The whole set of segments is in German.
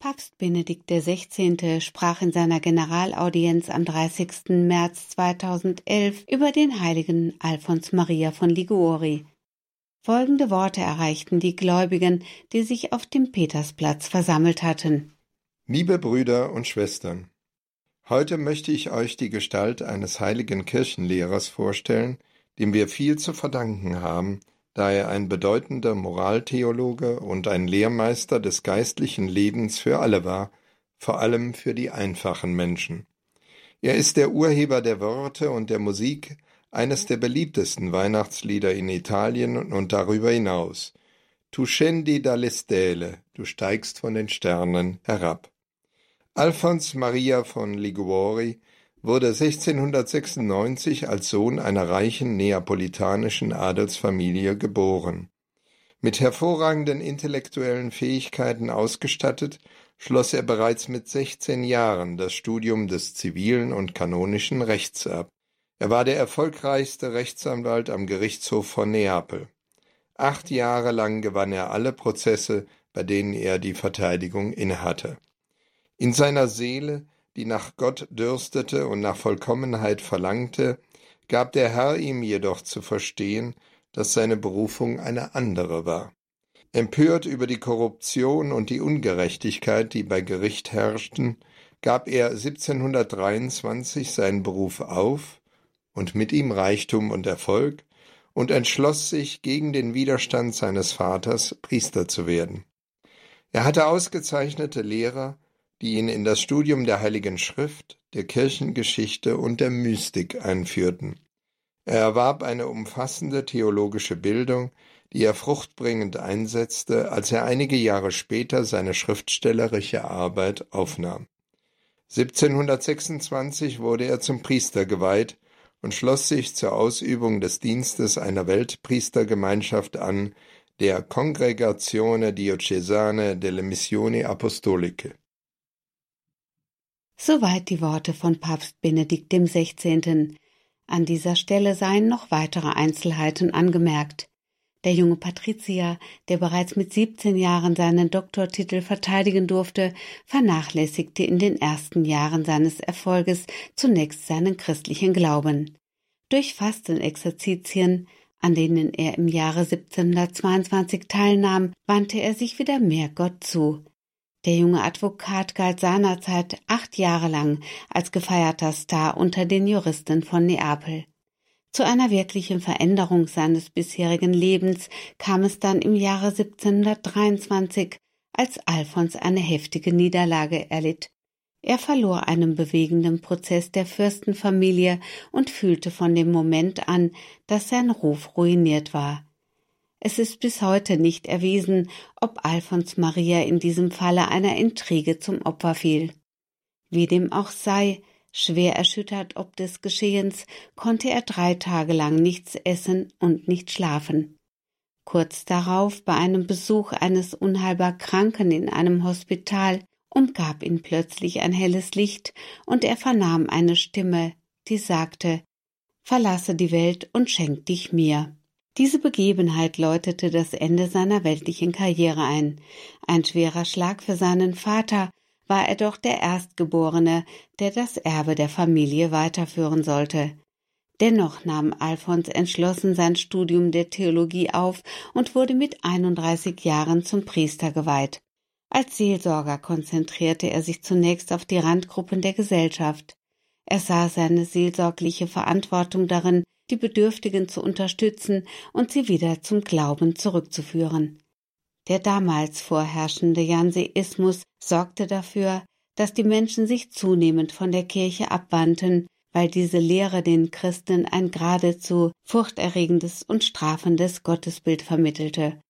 Papst Benedikt XVI. sprach in seiner Generalaudienz am 30. März 2011 über den heiligen Alfons Maria von Liguori. Folgende Worte erreichten die Gläubigen, die sich auf dem Petersplatz versammelt hatten. Liebe Brüder und Schwestern, heute möchte ich euch die Gestalt eines heiligen Kirchenlehrers vorstellen, dem wir viel zu verdanken haben, da er ein bedeutender Moraltheologe und ein Lehrmeister des geistlichen Lebens für alle war, vor allem für die einfachen Menschen. Er ist der Urheber der Worte und der Musik, eines der beliebtesten Weihnachtslieder in Italien und darüber hinaus. Tu scendi dalle stelle, du steigst von den Sternen herab. Alfons Maria von Liguori wurde 1696 als Sohn einer reichen neapolitanischen Adelsfamilie geboren. Mit hervorragenden intellektuellen Fähigkeiten ausgestattet, schloss er bereits mit 16 Jahren das Studium des zivilen und kanonischen Rechts ab. Er war der erfolgreichste Rechtsanwalt am Gerichtshof von Neapel. Acht Jahre lang gewann er alle Prozesse, bei denen er die Verteidigung innehatte. In seiner Seele die nach Gott dürstete und nach Vollkommenheit verlangte, gab der Herr ihm jedoch zu verstehen, dass seine Berufung eine andere war. Empört über die Korruption und die Ungerechtigkeit, die bei Gericht herrschten, gab er 1723 seinen Beruf auf und mit ihm Reichtum und Erfolg und entschloss sich, gegen den Widerstand seines Vaters Priester zu werden. Er hatte ausgezeichnete Lehrer, die ihn in das Studium der Heiligen Schrift, der Kirchengeschichte und der Mystik einführten. Er erwarb eine umfassende theologische Bildung, die er fruchtbringend einsetzte, als er einige Jahre später seine schriftstellerische Arbeit aufnahm. 1726 wurde er zum Priester geweiht und schloss sich zur Ausübung des Dienstes einer Weltpriestergemeinschaft an, der Congregazione Diocesane delle Missioni Apostoliche. Soweit die Worte von Papst Benedikt XVI. An dieser Stelle seien noch weitere Einzelheiten angemerkt. Der junge Patrizier, der bereits mit 17 Jahren seinen Doktortitel verteidigen durfte, vernachlässigte in den ersten Jahren seines Erfolges zunächst seinen christlichen Glauben. Durch Fastenexerzitien, an denen er im Jahre 1722 teilnahm, wandte er sich wieder mehr Gott zu. Der junge Advokat galt seinerzeit acht Jahre lang als gefeierter Star unter den Juristen von Neapel. Zu einer wirklichen Veränderung seines bisherigen Lebens kam es dann im Jahre 1723, als Alfons eine heftige Niederlage erlitt. Er verlor einen bewegenden Prozess der Fürstenfamilie und fühlte von dem Moment an, dass sein Ruf ruiniert war. Es ist bis heute nicht erwiesen, ob Alfons Maria in diesem Falle einer Intrige zum Opfer fiel. Wie dem auch sei, schwer erschüttert ob des Geschehens, konnte er drei Tage lang nichts essen und nicht schlafen. Kurz darauf, bei einem Besuch eines unheilbar Kranken in einem Hospital, umgab ihn plötzlich ein helles Licht, und er vernahm eine Stimme, die sagte Verlasse die Welt und schenk dich mir. Diese Begebenheit läutete das Ende seiner weltlichen Karriere ein. Ein schwerer Schlag für seinen Vater, war er doch der Erstgeborene, der das Erbe der Familie weiterführen sollte. Dennoch nahm Alfons entschlossen sein Studium der Theologie auf und wurde mit 31 Jahren zum Priester geweiht. Als Seelsorger konzentrierte er sich zunächst auf die Randgruppen der Gesellschaft. Er sah seine seelsorgliche Verantwortung darin, die Bedürftigen zu unterstützen und sie wieder zum Glauben zurückzuführen. Der damals vorherrschende Janseismus sorgte dafür, dass die Menschen sich zunehmend von der Kirche abwandten, weil diese Lehre den Christen ein geradezu furchterregendes und strafendes Gottesbild vermittelte.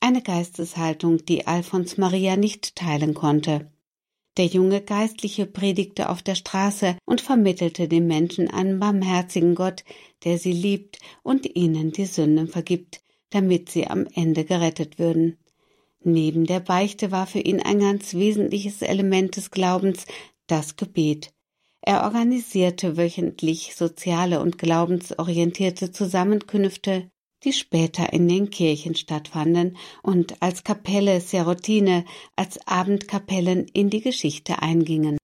Eine Geisteshaltung, die Alfons Maria nicht teilen konnte. Der junge Geistliche predigte auf der Straße und vermittelte den Menschen einen barmherzigen Gott, der sie liebt und ihnen die Sünden vergibt, damit sie am Ende gerettet würden. Neben der Beichte war für ihn ein ganz wesentliches Element des Glaubens das Gebet. Er organisierte wöchentlich soziale und glaubensorientierte Zusammenkünfte, die später in den Kirchen stattfanden und als Kapelle Serotine als Abendkapellen in die Geschichte eingingen.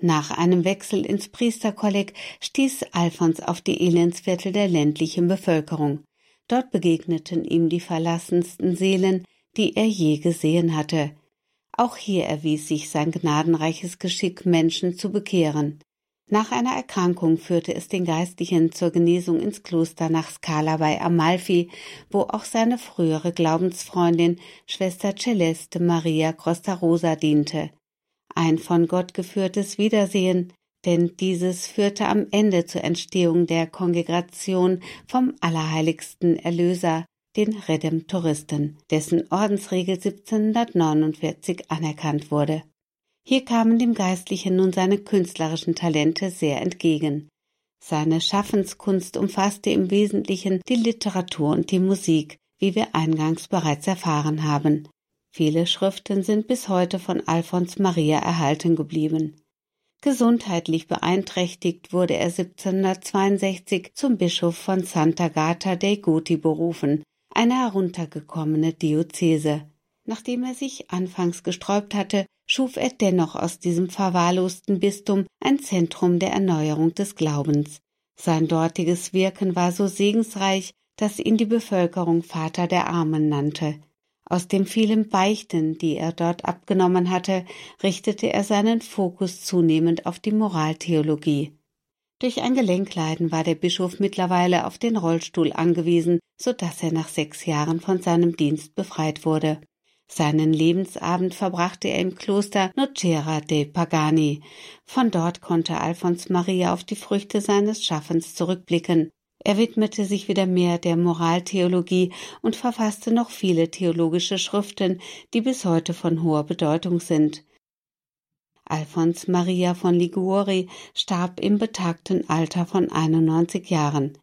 Nach einem Wechsel ins Priesterkolleg stieß Alfons auf die Elendsviertel der ländlichen Bevölkerung. Dort begegneten ihm die verlassensten Seelen, die er je gesehen hatte. Auch hier erwies sich sein gnadenreiches Geschick, Menschen zu bekehren. Nach einer Erkrankung führte es den Geistlichen zur Genesung ins Kloster nach Scala bei Amalfi, wo auch seine frühere Glaubensfreundin Schwester Celeste Maria Costa Rosa diente ein von Gott geführtes Wiedersehen, denn dieses führte am Ende zur Entstehung der Kongregation vom allerheiligsten Erlöser, den Redemptoristen, dessen Ordensregel 1749 anerkannt wurde. Hier kamen dem Geistlichen nun seine künstlerischen Talente sehr entgegen. Seine Schaffenskunst umfasste im Wesentlichen die Literatur und die Musik, wie wir eingangs bereits erfahren haben. Viele Schriften sind bis heute von Alfons Maria erhalten geblieben. Gesundheitlich beeinträchtigt wurde er 1762 zum Bischof von Santa Gata dei Goti berufen, eine heruntergekommene Diözese. Nachdem er sich anfangs gesträubt hatte, schuf er dennoch aus diesem verwahrlosten Bistum ein Zentrum der Erneuerung des Glaubens. Sein dortiges Wirken war so segensreich, dass ihn die Bevölkerung Vater der Armen nannte. Aus den vielen Beichten, die er dort abgenommen hatte, richtete er seinen Fokus zunehmend auf die Moraltheologie. Durch ein Gelenkleiden war der Bischof mittlerweile auf den Rollstuhl angewiesen, so dass er nach sechs Jahren von seinem Dienst befreit wurde. Seinen Lebensabend verbrachte er im Kloster Nocera dei Pagani. Von dort konnte Alfons Maria auf die Früchte seines Schaffens zurückblicken. Er widmete sich wieder mehr der Moraltheologie und verfasste noch viele theologische Schriften, die bis heute von hoher Bedeutung sind. Alfons Maria von Liguori starb im betagten Alter von 91 Jahren.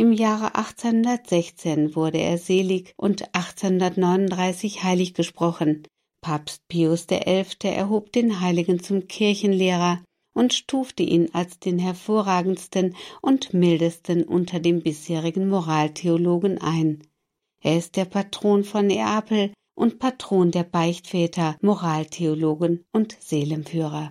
Im Jahre 1816 wurde er selig und 1839 heilig gesprochen. Papst Pius XI. erhob den Heiligen zum Kirchenlehrer und stufte ihn als den hervorragendsten und mildesten unter den bisherigen Moraltheologen ein. Er ist der Patron von Neapel und Patron der Beichtväter, Moraltheologen und Seelenführer.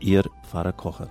Ihr Pfarrer Kocher.